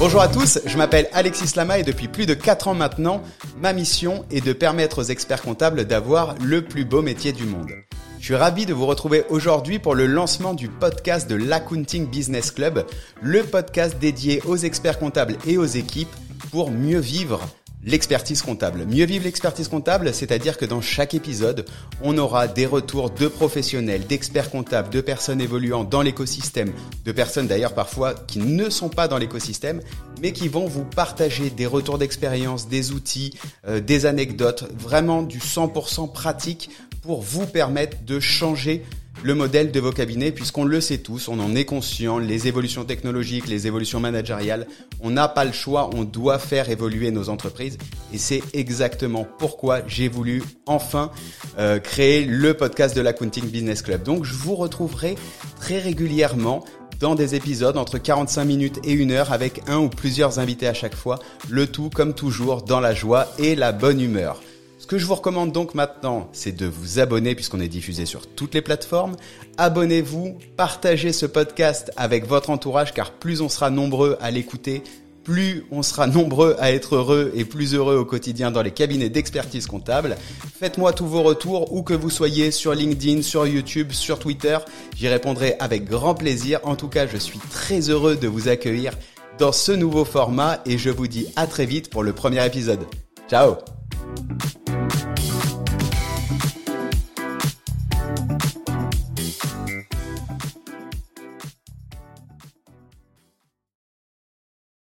Bonjour à tous, je m'appelle Alexis Lama et depuis plus de 4 ans maintenant, ma mission est de permettre aux experts comptables d'avoir le plus beau métier du monde. Je suis ravi de vous retrouver aujourd'hui pour le lancement du podcast de l'Accounting Business Club, le podcast dédié aux experts comptables et aux équipes pour mieux vivre L'expertise comptable. Mieux vivre l'expertise comptable, c'est-à-dire que dans chaque épisode, on aura des retours de professionnels, d'experts comptables, de personnes évoluant dans l'écosystème, de personnes d'ailleurs parfois qui ne sont pas dans l'écosystème, mais qui vont vous partager des retours d'expérience, des outils, euh, des anecdotes, vraiment du 100% pratique pour vous permettre de changer le modèle de vos cabinets, puisqu'on le sait tous, on en est conscient, les évolutions technologiques, les évolutions managériales, on n'a pas le choix, on doit faire évoluer nos entreprises. Et c'est exactement pourquoi j'ai voulu enfin euh, créer le podcast de l'Accounting Business Club. Donc je vous retrouverai très régulièrement dans des épisodes entre 45 minutes et une heure avec un ou plusieurs invités à chaque fois, le tout comme toujours dans la joie et la bonne humeur. Ce que je vous recommande donc maintenant, c'est de vous abonner puisqu'on est diffusé sur toutes les plateformes. Abonnez-vous, partagez ce podcast avec votre entourage car plus on sera nombreux à l'écouter, plus on sera nombreux à être heureux et plus heureux au quotidien dans les cabinets d'expertise comptable. Faites-moi tous vos retours, où que vous soyez, sur LinkedIn, sur YouTube, sur Twitter. J'y répondrai avec grand plaisir. En tout cas, je suis très heureux de vous accueillir dans ce nouveau format et je vous dis à très vite pour le premier épisode. Ciao